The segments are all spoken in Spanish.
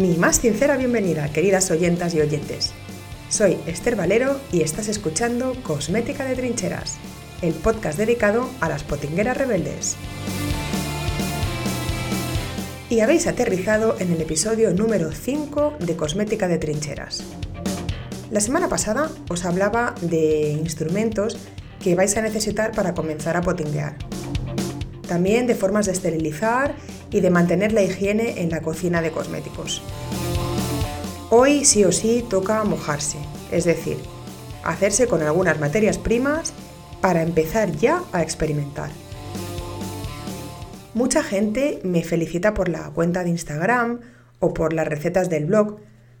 Mi más sincera bienvenida, queridas oyentas y oyentes. Soy Esther Valero y estás escuchando Cosmética de Trincheras, el podcast dedicado a las potingueras rebeldes. Y habéis aterrizado en el episodio número 5 de Cosmética de Trincheras. La semana pasada os hablaba de instrumentos que vais a necesitar para comenzar a potinguear. También de formas de esterilizar y de mantener la higiene en la cocina de cosméticos. Hoy sí o sí toca mojarse, es decir, hacerse con algunas materias primas para empezar ya a experimentar. Mucha gente me felicita por la cuenta de Instagram o por las recetas del blog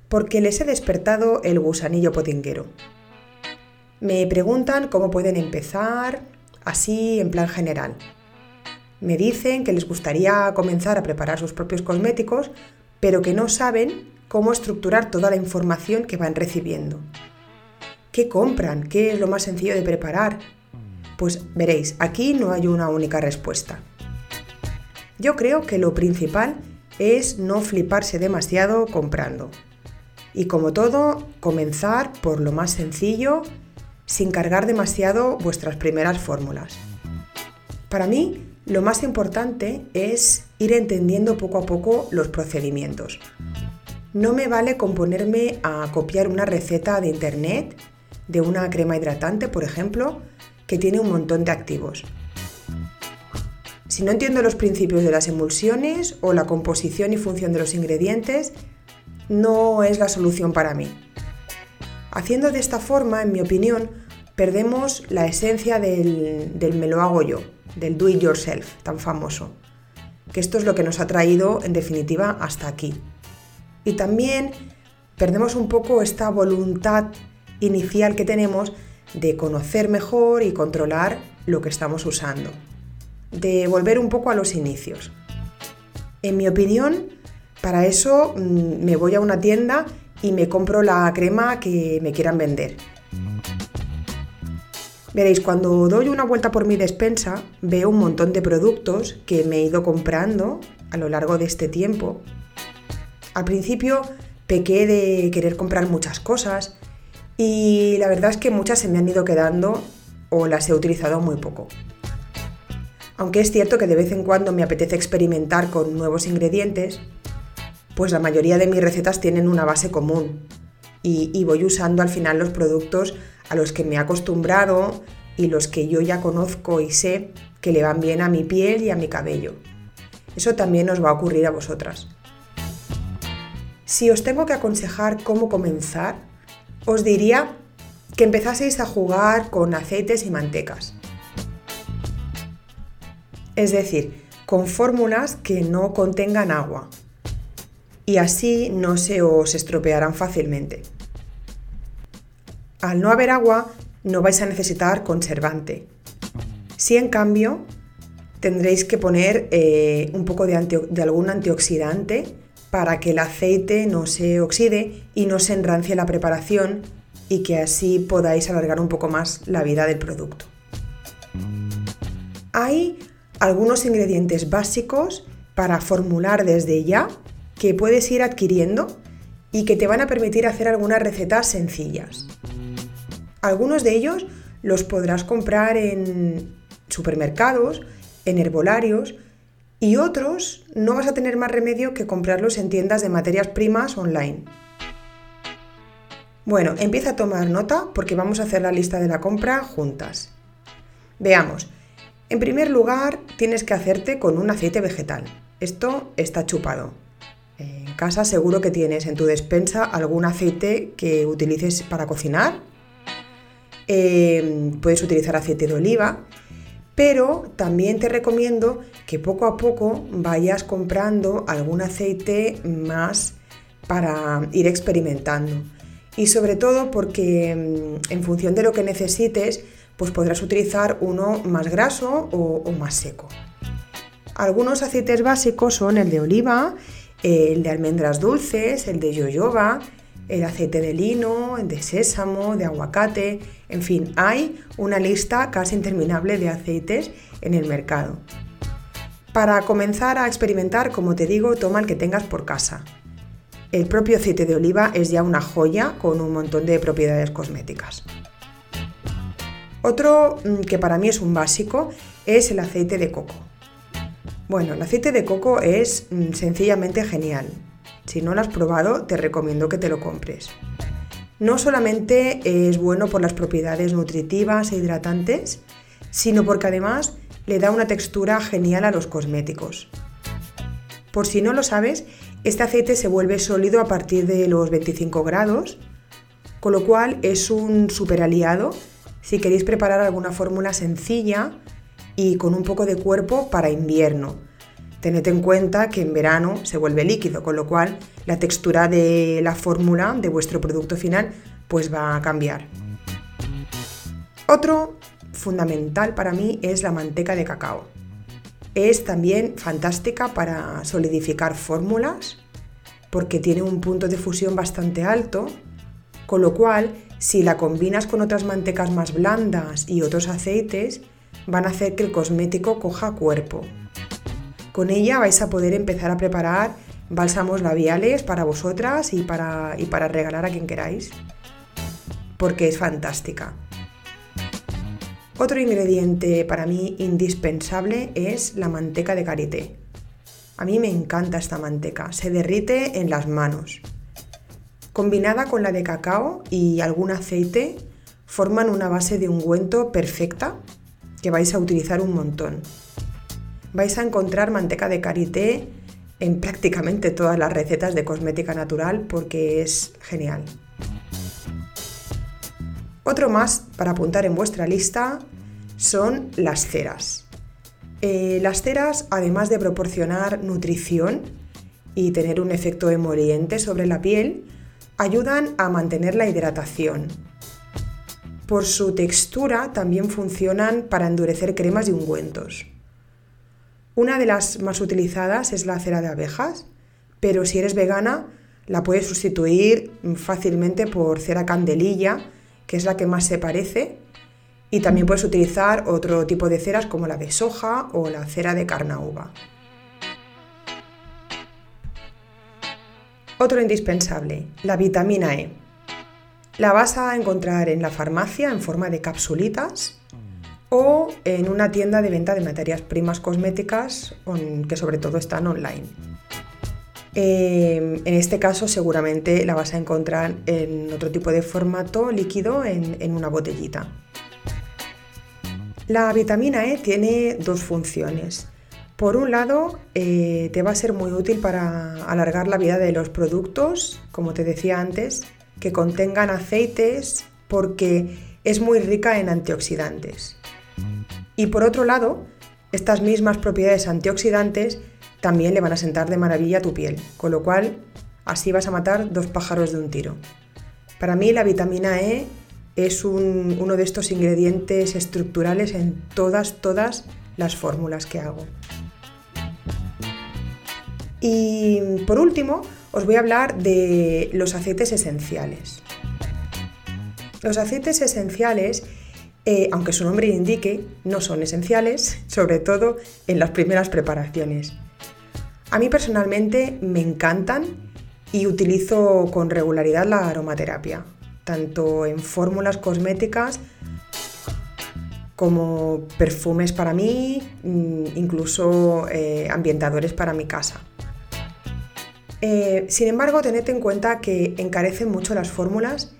porque les he despertado el gusanillo potinguero. Me preguntan cómo pueden empezar, así en plan general. Me dicen que les gustaría comenzar a preparar sus propios cosméticos, pero que no saben cómo estructurar toda la información que van recibiendo. ¿Qué compran? ¿Qué es lo más sencillo de preparar? Pues veréis, aquí no hay una única respuesta. Yo creo que lo principal es no fliparse demasiado comprando. Y como todo, comenzar por lo más sencillo, sin cargar demasiado vuestras primeras fórmulas. Para mí, lo más importante es ir entendiendo poco a poco los procedimientos. No me vale con ponerme a copiar una receta de internet de una crema hidratante, por ejemplo, que tiene un montón de activos. Si no entiendo los principios de las emulsiones o la composición y función de los ingredientes, no es la solución para mí. Haciendo de esta forma, en mi opinión, perdemos la esencia del me lo hago yo, del do it yourself tan famoso. Que esto es lo que nos ha traído en definitiva hasta aquí. Y también perdemos un poco esta voluntad inicial que tenemos de conocer mejor y controlar lo que estamos usando. De volver un poco a los inicios. En mi opinión, para eso mm, me voy a una tienda y me compro la crema que me quieran vender. Veréis, cuando doy una vuelta por mi despensa, veo un montón de productos que me he ido comprando a lo largo de este tiempo. Al principio pequé de querer comprar muchas cosas y la verdad es que muchas se me han ido quedando o las he utilizado muy poco. Aunque es cierto que de vez en cuando me apetece experimentar con nuevos ingredientes, pues la mayoría de mis recetas tienen una base común y, y voy usando al final los productos a los que me he acostumbrado y los que yo ya conozco y sé que le van bien a mi piel y a mi cabello. Eso también os va a ocurrir a vosotras. Si os tengo que aconsejar cómo comenzar, os diría que empezaseis a jugar con aceites y mantecas. Es decir, con fórmulas que no contengan agua. Y así no se os estropearán fácilmente. Al no haber agua, no vais a necesitar conservante. Si en cambio tendréis que poner eh, un poco de, algún antioxidante para que el aceite no se oxide y no se enrancie la preparación y que así podáis alargar un poco más la vida del producto. Hay algunos ingredientes básicos para formular desde ya que puedes ir adquiriendo y que te van a permitir hacer algunas recetas sencillas. Algunos de ellos los podrás comprar en supermercados, en herbolarios y otros no vas a tener más remedio que comprarlos en tiendas de materias primas online. Bueno, empieza a tomar nota porque vamos a hacer la lista de la compra juntas. Veamos. En primer lugar, tienes que hacerte con un aceite vegetal. Esto está chupado. En casa seguro que tienes en tu despensa algún aceite que utilices para cocinar Em, puedes utilizar aceite de oliva, pero también te recomiendo que poco a poco vayas comprando algún aceite más para ir experimentando. Y sobre todo porque em, en función de lo que necesites, pues podrás utilizar uno más graso o, más seco. Algunos aceites básicos son el de oliva, el de almendras dulces, el de yoyoba, el aceite de lino, de sésamo, de aguacate, en fin, hay una lista casi interminable de aceites en el mercado. Para comenzar a experimentar, como te digo, toma el que tengas por casa. el propio aceite de oliva es ya una joya con un montón de propiedades cosméticas. Otro mm, que para mí es un básico es el aceite de coco. Bueno, el aceite de coco es mm, sencillamente genial. Si no lo has probado, te recomiendo que te lo compres. No solamente es bueno por las propiedades nutritivas e hidratantes, sino porque además le da una textura genial a los cosméticos. Por si no lo sabes, este aceite se vuelve sólido a partir de los 25 grados, con lo cual es un super aliado si queréis preparar alguna fórmula sencilla y con un poco de cuerpo para invierno. Tened en cuenta que en verano se vuelve líquido, con lo cual la textura de la fórmula de vuestro producto final pues va a cambiar. Otro fundamental para mí es la manteca de cacao. Es también fantástica para solidificar fórmulas porque tiene un punto de fusión bastante alto, con lo cual si la combinas con otras mantecas más blandas y otros aceites, van a hacer que el cosmético coja cuerpo. Con ella vais a poder empezar a preparar bálsamos labiales para vosotras y para, y para regalar a quien queráis, porque es fantástica. Otro ingrediente para mí indispensable es la manteca de karité. A mí me encanta esta manteca, se derrite en las manos. Combinada con la de cacao y algún aceite, forman una base de ungüento perfecta que vais a utilizar un montón. Vais a encontrar manteca de karité en prácticamente todas las recetas de cosmética natural porque es genial. Otro más para apuntar en vuestra lista son las ceras. Eh, las ceras, además de proporcionar nutrición y tener un efecto emoliente sobre la piel, ayudan a mantener la hidratación. Por su textura también funcionan para endurecer cremas y ungüentos. Una de las más utilizadas es la cera de abejas, pero si eres vegana la puedes sustituir fácilmente por cera candelilla, que es la que más se parece y también puedes utilizar otro tipo de ceras como la de soja o la cera de carnauba. Otro indispensable, la vitamina E. La vas a encontrar en la farmacia en forma de capsulitas o en una tienda de venta de materias primas cosméticas que sobre todo están online. Em, en este caso seguramente la vas a encontrar en otro tipo de formato líquido en una botellita. La vitamina E tiene dos funciones. Por un lado, eh, te va a ser muy útil para alargar la vida de los productos, como te decía antes, que contengan aceites porque es muy rica en antioxidantes. Y por otro lado, estas mismas propiedades antioxidantes también le van a sentar de maravilla a tu piel, con lo cual así vas a matar dos pájaros de un tiro. Para mí la vitamina E es uno de estos ingredientes estructurales en todas, todas las fórmulas que hago. Y por último, os voy a hablar de los aceites esenciales. Los aceites esenciales, eh, aunque su nombre indique, no son esenciales, sobre todo en las primeras preparaciones. A mí personalmente me encantan y utilizo con regularidad la aromaterapia tanto en fórmulas cosméticas como perfumes para mí, mm, incluso eh, ambientadores para mi casa. Eh, sin embargo, tened en cuenta que encarecen mucho las fórmulas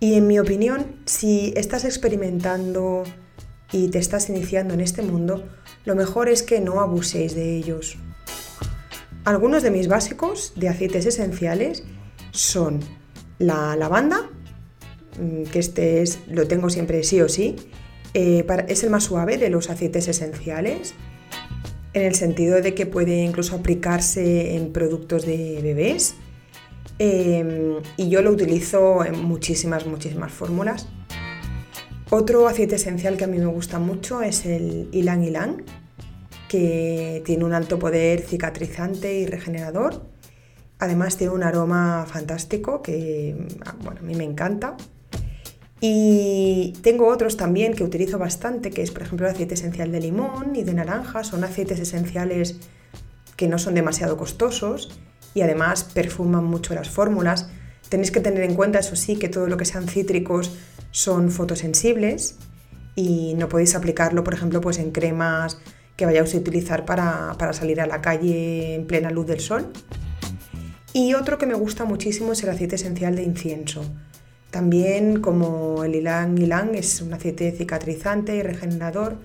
y en mi opinión, si estás experimentando y te estás iniciando en este mundo, lo mejor es que no abuséis de ellos. Algunos de mis básicos de aceites esenciales son la lavanda, Mm, que este es, lo tengo siempre sí o sí, eh, es el más suave de los aceites esenciales, en el sentido de que puede incluso aplicarse en productos de bebés. Em, y yo lo utilizo en muchísimas, muchísimas fórmulas. Otro aceite esencial que a mí me gusta mucho es el Ilan Ilan, que tiene un alto poder cicatrizante y regenerador. Además tiene un aroma fantástico que bueno, a mí me encanta. Y tengo otros también que utilizo bastante, que es por ejemplo el aceite esencial de limón y de naranja. Son aceites esenciales que no son demasiado costosos y además perfuman mucho las fórmulas. Tenéis que tener en cuenta, eso sí, que todo lo que sean cítricos son fotosensibles y no podéis aplicarlo, por ejemplo, pues en cremas que vayáis a utilizar para, para salir a la calle en plena luz del sol. Y otro que me gusta muchísimo es el aceite esencial de incienso. También como el ylang ylang es un aceite cicatrizante y regenerador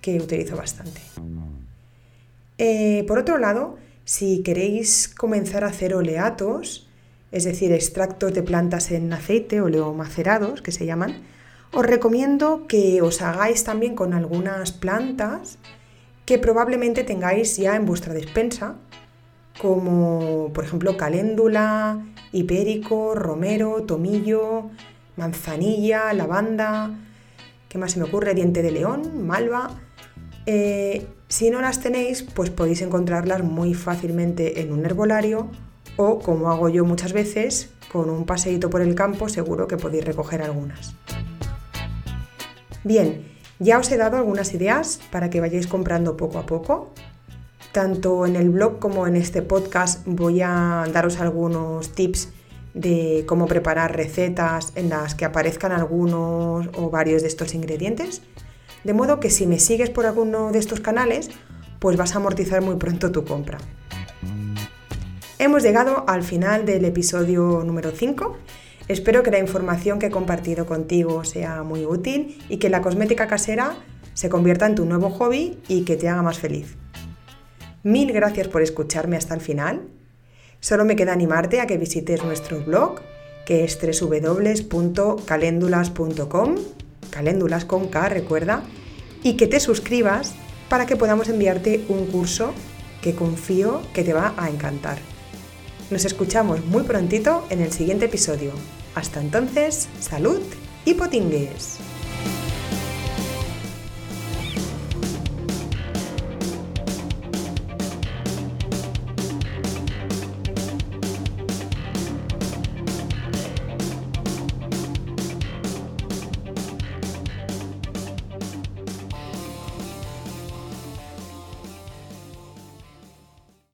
que utilizo bastante. Eh, por otro lado, si queréis comenzar a hacer oleatos, es decir, extractos de plantas en aceite, oleomacerados que se llaman, os recomiendo que os hagáis también con algunas plantas que probablemente tengáis ya en vuestra despensa, como por ejemplo caléndula, hipérico, romero, tomillo, manzanilla, lavanda, ¿qué más se me ocurre? Diente de león, malva. Eh, si no las tenéis, pues podéis encontrarlas muy fácilmente en un herbolario o, como hago yo muchas veces, con un paseíto por el campo seguro que podéis recoger algunas. Bien, ya os he dado algunas ideas para que vayáis comprando poco a poco. Tanto en el blog como en este podcast voy a daros algunos tips de cómo preparar recetas en las que aparezcan algunos o varios de estos ingredientes. De modo que si me sigues por alguno de estos canales, pues vas a amortizar muy pronto tu compra. Hemos llegado al final del episodio número 5 Espero que la información que he compartido contigo sea muy útil y que la cosmética casera se convierta en tu nuevo hobby y que te haga más feliz. Mil gracias por escucharme hasta el final. Solo me queda animarte a que visites nuestro blog, que es www.caléndulas.com, caléndulas con K, recuerda, y que te suscribas para que podamos enviarte un curso que confío que te va a encantar. Nos escuchamos muy prontito en el siguiente episodio. Hasta entonces, salud y potingues.